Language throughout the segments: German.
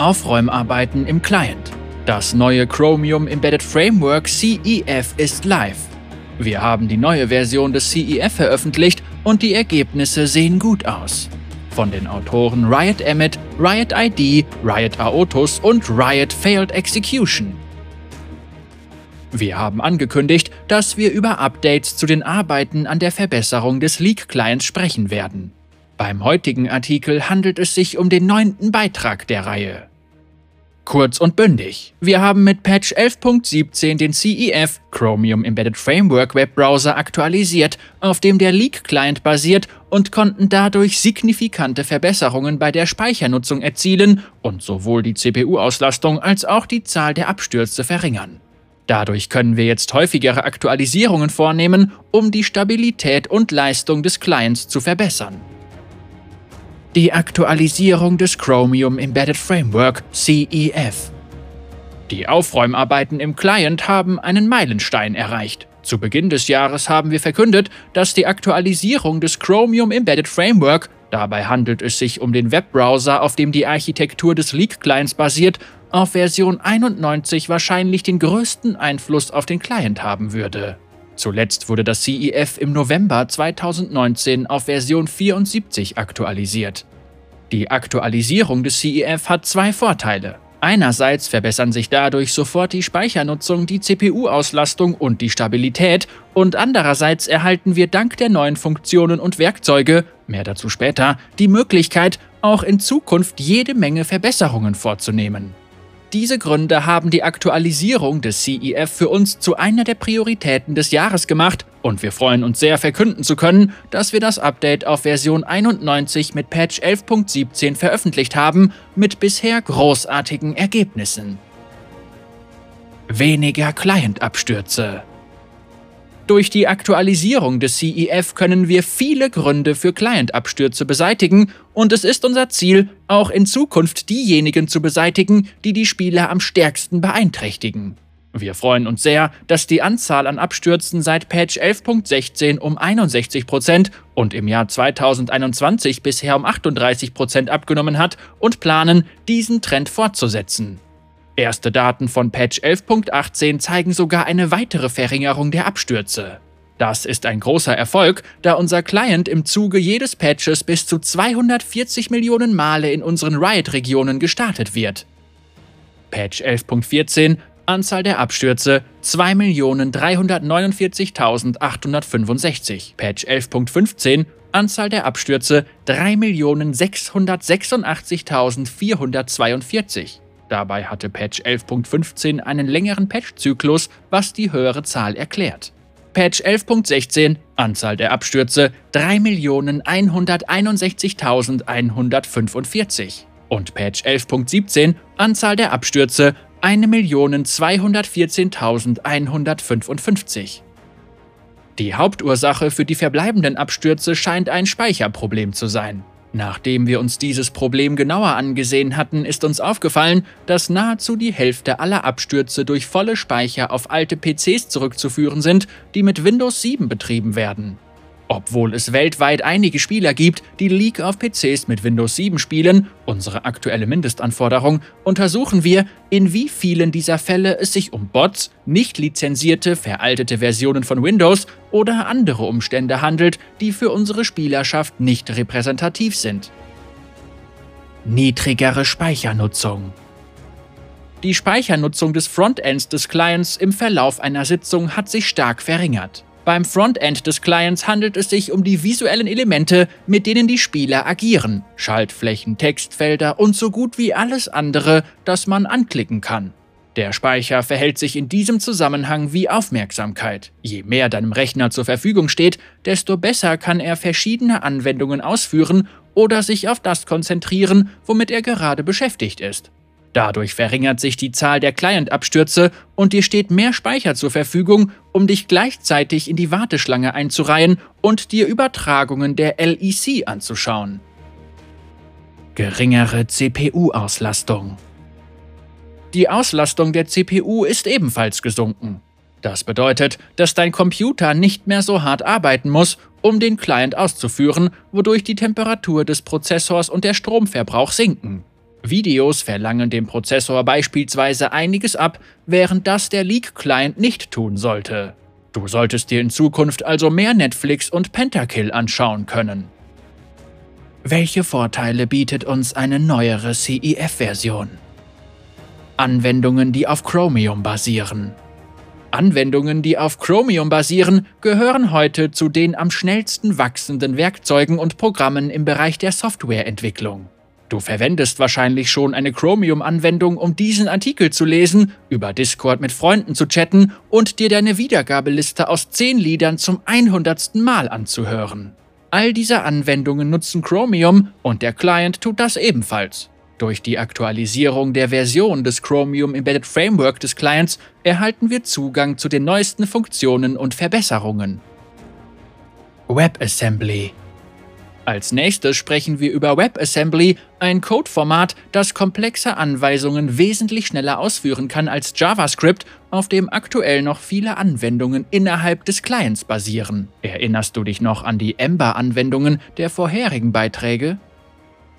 Aufräumarbeiten im Client. Das neue Chromium Embedded Framework CEF ist live. Wir haben die neue Version des CEF veröffentlicht und die Ergebnisse sehen gut aus. Von den Autoren Riot Emmet, Riot ID, Riot Aotus und Riot Failed Execution. Wir haben angekündigt, dass wir über Updates zu den Arbeiten an der Verbesserung des Leak-Clients sprechen werden. Beim heutigen Artikel handelt es sich um den neunten Beitrag der Reihe. Kurz und bündig. Wir haben mit Patch 11.17 den CEF Chromium Embedded Framework Webbrowser aktualisiert, auf dem der Leak-Client basiert und konnten dadurch signifikante Verbesserungen bei der Speichernutzung erzielen und sowohl die CPU-Auslastung als auch die Zahl der Abstürze verringern. Dadurch können wir jetzt häufigere Aktualisierungen vornehmen, um die Stabilität und Leistung des Clients zu verbessern. Die Aktualisierung des Chromium Embedded Framework CEF. Die Aufräumarbeiten im Client haben einen Meilenstein erreicht. Zu Beginn des Jahres haben wir verkündet, dass die Aktualisierung des Chromium Embedded Framework, dabei handelt es sich um den Webbrowser, auf dem die Architektur des Leak-Clients basiert, auf Version 91 wahrscheinlich den größten Einfluss auf den Client haben würde. Zuletzt wurde das CEF im November 2019 auf Version 74 aktualisiert. Die Aktualisierung des CEF hat zwei Vorteile. Einerseits verbessern sich dadurch sofort die Speichernutzung, die CPU-Auslastung und die Stabilität und andererseits erhalten wir dank der neuen Funktionen und Werkzeuge, mehr dazu später, die Möglichkeit, auch in Zukunft jede Menge Verbesserungen vorzunehmen. Diese Gründe haben die Aktualisierung des CEF für uns zu einer der Prioritäten des Jahres gemacht und wir freuen uns sehr verkünden zu können, dass wir das Update auf Version 91 mit Patch 11.17 veröffentlicht haben, mit bisher großartigen Ergebnissen. Weniger Client-Abstürze durch die Aktualisierung des CEF können wir viele Gründe für Client-Abstürze beseitigen und es ist unser Ziel, auch in Zukunft diejenigen zu beseitigen, die die Spieler am stärksten beeinträchtigen. Wir freuen uns sehr, dass die Anzahl an Abstürzen seit Patch 11.16 um 61% und im Jahr 2021 bisher um 38% abgenommen hat und planen, diesen Trend fortzusetzen. Erste Daten von Patch 11.18 zeigen sogar eine weitere Verringerung der Abstürze. Das ist ein großer Erfolg, da unser Client im Zuge jedes Patches bis zu 240 Millionen Male in unseren Riot-Regionen gestartet wird. Patch 11.14 Anzahl der Abstürze 2.349.865. Patch 11.15 Anzahl der Abstürze 3.686.442. Dabei hatte Patch 11.15 einen längeren Patch-Zyklus, was die höhere Zahl erklärt. Patch 11.16 Anzahl der Abstürze 3.161.145 und Patch 11.17 Anzahl der Abstürze 1.214.155. Die Hauptursache für die verbleibenden Abstürze scheint ein Speicherproblem zu sein. Nachdem wir uns dieses Problem genauer angesehen hatten, ist uns aufgefallen, dass nahezu die Hälfte aller Abstürze durch volle Speicher auf alte PCs zurückzuführen sind, die mit Windows 7 betrieben werden. Obwohl es weltweit einige Spieler gibt, die League auf PCs mit Windows 7 spielen, unsere aktuelle Mindestanforderung, untersuchen wir, in wie vielen dieser Fälle es sich um Bots, nicht lizenzierte, veraltete Versionen von Windows oder andere Umstände handelt, die für unsere Spielerschaft nicht repräsentativ sind. Niedrigere Speichernutzung Die Speichernutzung des Frontends des Clients im Verlauf einer Sitzung hat sich stark verringert. Beim Frontend des Clients handelt es sich um die visuellen Elemente, mit denen die Spieler agieren, Schaltflächen, Textfelder und so gut wie alles andere, das man anklicken kann. Der Speicher verhält sich in diesem Zusammenhang wie Aufmerksamkeit. Je mehr deinem Rechner zur Verfügung steht, desto besser kann er verschiedene Anwendungen ausführen oder sich auf das konzentrieren, womit er gerade beschäftigt ist. Dadurch verringert sich die Zahl der Client-Abstürze und dir steht mehr Speicher zur Verfügung, um dich gleichzeitig in die Warteschlange einzureihen und dir Übertragungen der LEC anzuschauen. Geringere CPU-Auslastung. Die Auslastung der CPU ist ebenfalls gesunken. Das bedeutet, dass dein Computer nicht mehr so hart arbeiten muss, um den Client auszuführen, wodurch die Temperatur des Prozessors und der Stromverbrauch sinken. Videos verlangen dem Prozessor beispielsweise einiges ab, während das der Leak-Client nicht tun sollte. Du solltest dir in Zukunft also mehr Netflix und Pentakill anschauen können. Welche Vorteile bietet uns eine neuere CEF-Version? Anwendungen, die auf Chromium basieren. Anwendungen, die auf Chromium basieren, gehören heute zu den am schnellsten wachsenden Werkzeugen und Programmen im Bereich der Softwareentwicklung. Du verwendest wahrscheinlich schon eine Chromium-Anwendung, um diesen Artikel zu lesen, über Discord mit Freunden zu chatten und dir deine Wiedergabeliste aus 10 Liedern zum 100. Mal anzuhören. All diese Anwendungen nutzen Chromium und der Client tut das ebenfalls. Durch die Aktualisierung der Version des Chromium Embedded Framework des Clients erhalten wir Zugang zu den neuesten Funktionen und Verbesserungen. WebAssembly als nächstes sprechen wir über WebAssembly, ein Codeformat, das komplexe Anweisungen wesentlich schneller ausführen kann als JavaScript, auf dem aktuell noch viele Anwendungen innerhalb des Clients basieren. Erinnerst du dich noch an die Ember-Anwendungen der vorherigen Beiträge?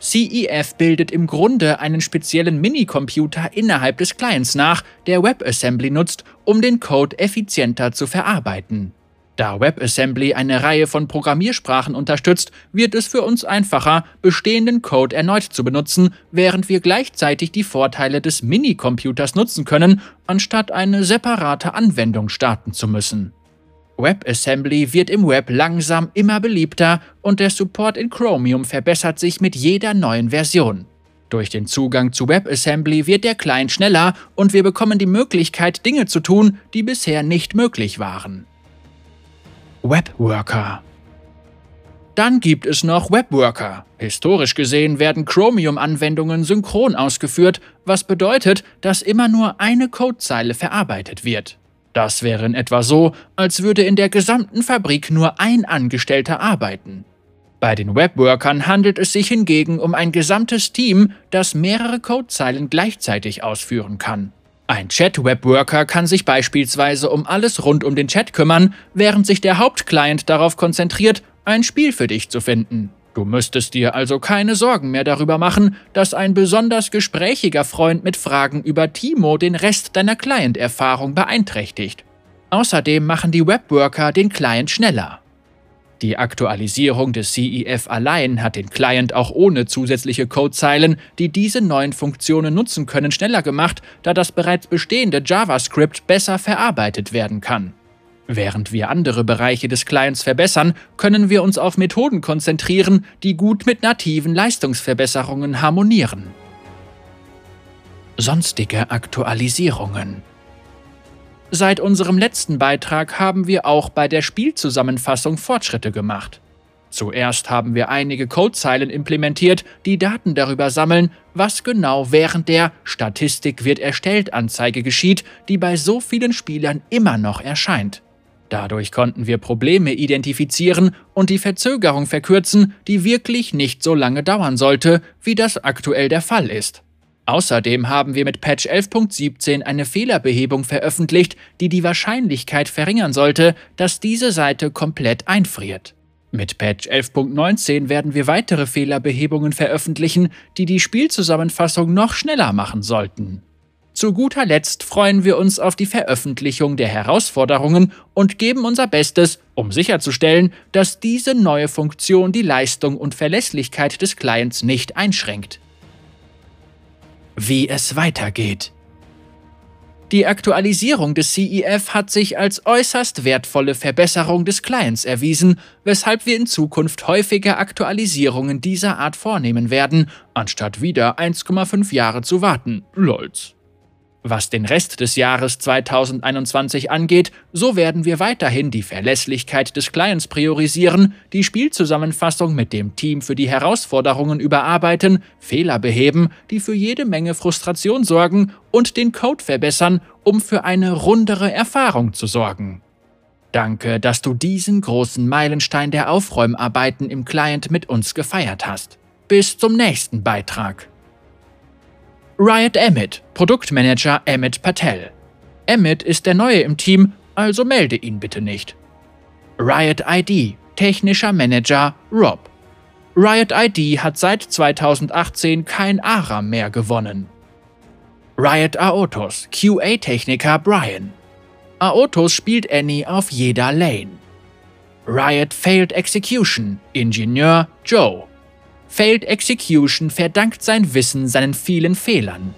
CEF bildet im Grunde einen speziellen Minicomputer innerhalb des Clients nach, der WebAssembly nutzt, um den Code effizienter zu verarbeiten. Da WebAssembly eine Reihe von Programmiersprachen unterstützt, wird es für uns einfacher, bestehenden Code erneut zu benutzen, während wir gleichzeitig die Vorteile des Minicomputers nutzen können, anstatt eine separate Anwendung starten zu müssen. WebAssembly wird im Web langsam immer beliebter und der Support in Chromium verbessert sich mit jeder neuen Version. Durch den Zugang zu WebAssembly wird der Client schneller und wir bekommen die Möglichkeit, Dinge zu tun, die bisher nicht möglich waren. Webworker. Dann gibt es noch Webworker. Historisch gesehen werden Chromium-Anwendungen synchron ausgeführt, was bedeutet, dass immer nur eine Codezeile verarbeitet wird. Das wäre in etwa so, als würde in der gesamten Fabrik nur ein Angestellter arbeiten. Bei den Webworkern handelt es sich hingegen um ein gesamtes Team, das mehrere Codezeilen gleichzeitig ausführen kann. Ein Chat-Webworker kann sich beispielsweise um alles rund um den Chat kümmern, während sich der Hauptclient darauf konzentriert, ein Spiel für dich zu finden. Du müsstest dir also keine Sorgen mehr darüber machen, dass ein besonders gesprächiger Freund mit Fragen über Timo den Rest deiner Client-Erfahrung beeinträchtigt. Außerdem machen die Webworker den Client schneller. Die Aktualisierung des CEF allein hat den Client auch ohne zusätzliche Codezeilen, die diese neuen Funktionen nutzen können, schneller gemacht, da das bereits bestehende JavaScript besser verarbeitet werden kann. Während wir andere Bereiche des Clients verbessern, können wir uns auf Methoden konzentrieren, die gut mit nativen Leistungsverbesserungen harmonieren. Sonstige Aktualisierungen Seit unserem letzten Beitrag haben wir auch bei der Spielzusammenfassung Fortschritte gemacht. Zuerst haben wir einige Codezeilen implementiert, die Daten darüber sammeln, was genau während der Statistik wird erstellt Anzeige geschieht, die bei so vielen Spielern immer noch erscheint. Dadurch konnten wir Probleme identifizieren und die Verzögerung verkürzen, die wirklich nicht so lange dauern sollte, wie das aktuell der Fall ist. Außerdem haben wir mit Patch 11.17 eine Fehlerbehebung veröffentlicht, die die Wahrscheinlichkeit verringern sollte, dass diese Seite komplett einfriert. Mit Patch 11.19 werden wir weitere Fehlerbehebungen veröffentlichen, die die Spielzusammenfassung noch schneller machen sollten. Zu guter Letzt freuen wir uns auf die Veröffentlichung der Herausforderungen und geben unser Bestes, um sicherzustellen, dass diese neue Funktion die Leistung und Verlässlichkeit des Clients nicht einschränkt wie es weitergeht. Die Aktualisierung des CEF hat sich als äußerst wertvolle Verbesserung des Clients erwiesen, weshalb wir in Zukunft häufiger Aktualisierungen dieser Art vornehmen werden, anstatt wieder 1,5 Jahre zu warten. Lolz. Was den Rest des Jahres 2021 angeht, so werden wir weiterhin die Verlässlichkeit des Clients priorisieren, die Spielzusammenfassung mit dem Team für die Herausforderungen überarbeiten, Fehler beheben, die für jede Menge Frustration sorgen und den Code verbessern, um für eine rundere Erfahrung zu sorgen. Danke, dass du diesen großen Meilenstein der Aufräumarbeiten im Client mit uns gefeiert hast. Bis zum nächsten Beitrag. Riot Emmett, Produktmanager Emmett Patel. Emmett ist der Neue im Team, also melde ihn bitte nicht. Riot ID, technischer Manager Rob. Riot ID hat seit 2018 kein ARA mehr gewonnen. Riot Aotos, QA-Techniker Brian. Aotos spielt Annie auf jeder Lane. Riot Failed Execution, Ingenieur Joe. Failed Execution verdankt sein Wissen seinen vielen Fehlern.